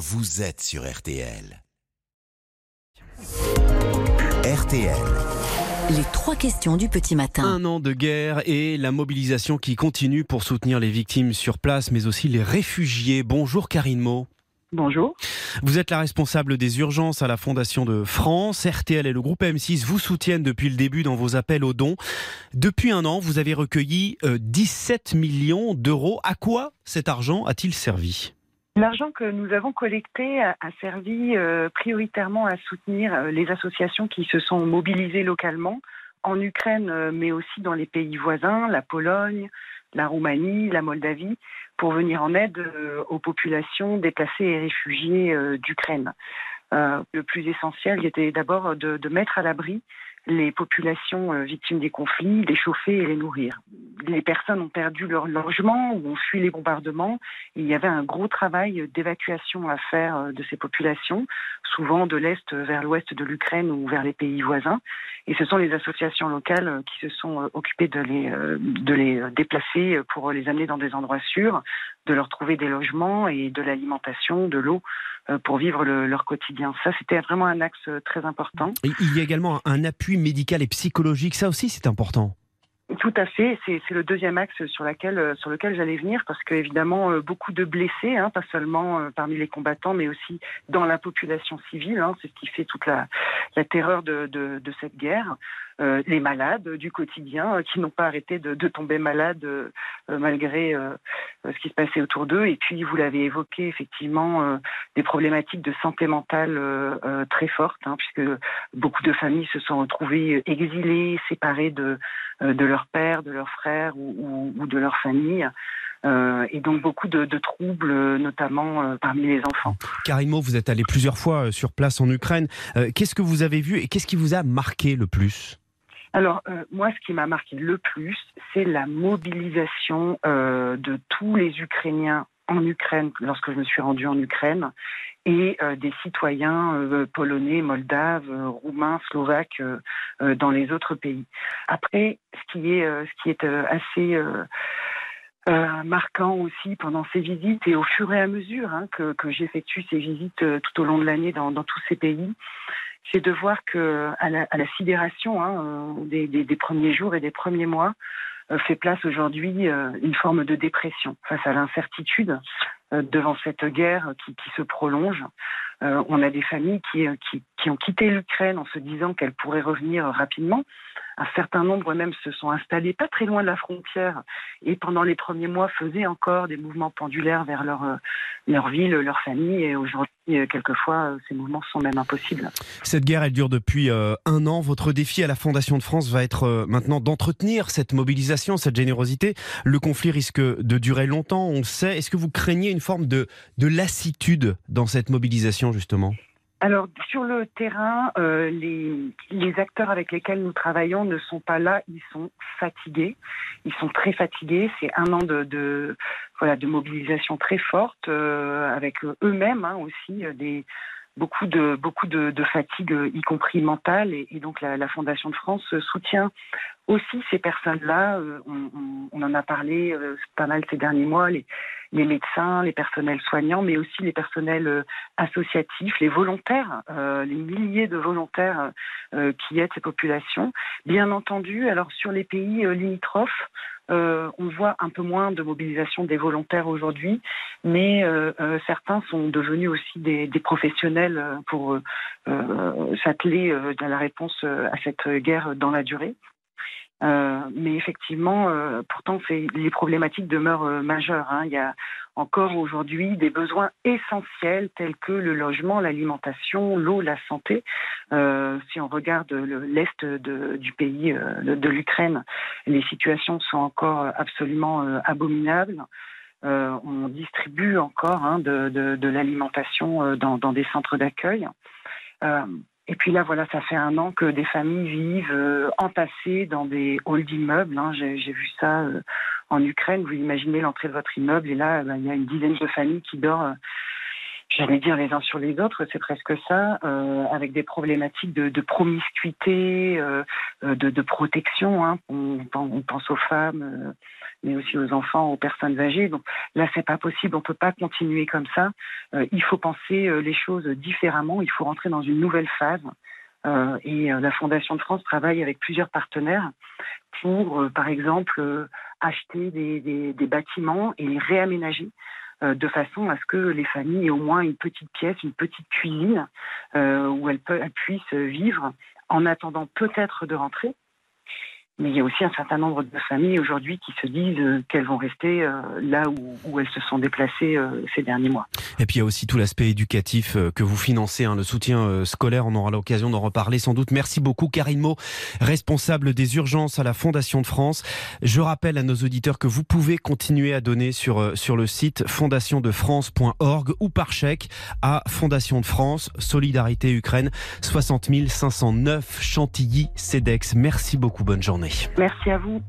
vous êtes sur RTL. RTL. Les trois questions du petit matin. Un an de guerre et la mobilisation qui continue pour soutenir les victimes sur place, mais aussi les réfugiés. Bonjour Karine Mo. Bonjour. Vous êtes la responsable des urgences à la Fondation de France. RTL et le groupe M6 vous soutiennent depuis le début dans vos appels aux dons. Depuis un an, vous avez recueilli 17 millions d'euros. À quoi cet argent a-t-il servi? L'argent que nous avons collecté a, servi euh, prioritairement à soutenir euh, les associations qui se sont mobilisées localement en Ukraine, euh, mais aussi dans les pays voisins, la Pologne, la Roumanie, la Moldavie, pour venir en aide aux populations déplacées et réfugiées d'Ukraine. le plus essentiel était d'abord de, mettre à l'abri les populations euh, victimes des conflits, les chauffer et les nourrir. Les personnes ont perdu leur logement ou ont fui les bombardements. il y avait un gros travail d'évacuation à faire euh, de ces populations, souvent de l'Est vers l'Ouest de l'Ukraine ou vers les pays voisins. Et ce sont les associations locales euh, qui se sont occupées de les, de les déplacer pour les amener dans des endroits sûrs, de leur trouver des logements et de l'alimentation, de l'eau euh, pour vivre leur quotidien. Ça, c'était vraiment un axe euh, très important. Il y a également un appui médical et psychologique. Ça aussi, c'est important. Tout à fait, c'est le deuxième axe sur, laquelle, euh, sur lequel j'allais venir, parce qu'évidemment, beaucoup de blessés, hein, pas seulement parmi les combattants, mais aussi dans la population civile, hein, c'est ce qui fait toute la, la terreur de, de, de cette guerre. Euh, les malades du quotidien euh, qui n'ont pas arrêté de, tomber malades euh, malgré ce qui se passait autour d'eux. Et puis, vous l'avez évoqué, effectivement, des problématiques de santé mentale très fortes, hein, puisque beaucoup de familles se sont retrouvées exilées, séparées de, de leur père, de leurs frères ou, de leur famille. et donc beaucoup de, troubles, notamment parmi les enfants. Karimo, vous êtes allé plusieurs fois sur place en Ukraine. qu'est-ce que vous avez vu et qu'est-ce qui vous a marqué le plus? Alors, euh, moi, ce qui m'a marqué le plus, c'est la mobilisation euh, de tous les Ukrainiens en Ukraine, lorsque je me suis rendue en Ukraine, et euh, des citoyens polonais, moldaves, roumains, slovaques dans les autres pays. Après, ce qui est, assez marquant aussi pendant ces visites et au fur et à mesure hein, que, j'effectue ces visites tout au long de l'année dans, tous ces pays, c'est de voir que à la, sidération hein, euh, des, premiers jours et des premiers mois euh, fait place aujourd'hui euh, une forme de dépression face à l'incertitude devant cette guerre qui, se prolonge. on a des familles qui ont quitté l'Ukraine en se disant qu'elles pourraient revenir rapidement un certain nombre même se sont installés pas très loin de la frontière et pendant les premiers mois faisaient encore des mouvements pendulaires vers leur, euh, leur ville, leur famille. Et aujourd'hui, euh, quelquefois, euh, ces mouvements sont même impossibles. Cette guerre, elle dure depuis un an. Votre défi à la Fondation de France va être maintenant d'entretenir cette mobilisation, cette générosité. Le conflit risque de durer longtemps, on le sait. Est-ce que vous craignez une forme de, de lassitude dans cette mobilisation, justement? Alors sur le terrain, euh, les, les, acteurs avec lesquels nous travaillons ne sont pas là, ils sont fatigués, ils sont très fatigués. C'est un an de, de, voilà de mobilisation très forte euh, avec eux-mêmes hein, aussi euh, des beaucoup de beaucoup de, de fatigue, y compris mentale, et, donc la, Fondation de France soutient aussi ces personnes-là. On, on, on, en a parlé pas mal ces derniers mois. Les médecins, les personnels soignants, mais aussi les personnels euh, associatifs, les volontaires, euh, les milliers de volontaires euh, qui aident ces populations. Bien entendu, alors sur les pays limitrophes, on voit un peu moins de mobilisation des volontaires aujourd'hui, mais certains sont devenus aussi des, des professionnels pour s'atteler à la réponse à cette guerre dans la durée. Euh, mais effectivement, euh, pourtant, les problématiques demeurent euh, majeures. Hein. Il y a encore aujourd'hui des besoins essentiels tels que le logement, l'alimentation, l'eau, la santé. si on regarde l'est du pays, de, l'Ukraine, les situations sont encore absolument abominables. on distribue encore hein, de, l'alimentation dans, dans, des centres d'accueil. Et puis là, voilà, ça fait un an que des familles vivent euh, entassées dans des halls d'immeubles. Hein. J'ai vu ça euh, en Ukraine. Vous imaginez l'entrée de votre immeuble et là, ben, il y a une dizaine de familles qui dorment. J'allais dire les uns sur les autres, c'est presque ça, euh, avec des problématiques de, promiscuité, de, protection. Hein. On, pense aux femmes mais aussi aux enfants, aux personnes âgées. Donc là, c'est pas possible. On peut pas continuer comme ça. il faut penser les choses différemment. Il faut rentrer dans une nouvelle phase. et la Fondation de France travaille avec plusieurs partenaires pour, par exemple, acheter des, des, bâtiments et les réaménager euh, de façon à ce que les familles aient au moins une petite pièce, une petite cuisine euh, où elles, elles puissent vivre en attendant peut-être de rentrer mais il y a aussi un certain nombre de familles aujourd'hui qui se disent euh, qu'elles vont rester euh, là où, elles se sont déplacées euh, ces derniers mois. Et puis il y a aussi tout l'aspect éducatif que vous financez, hein, le soutien scolaire. On aura l'occasion d'en reparler sans doute. Merci beaucoup, Karine Mo, responsable des urgences à la Fondation de France. Je rappelle à nos auditeurs que vous pouvez continuer à donner sur, sur le site fondationdefrance.org ou par chèque à Fondation de France, Solidarité Ukraine, 60 509 Chantilly, CEDEX. Merci beaucoup, bonne journée. Merci à vous.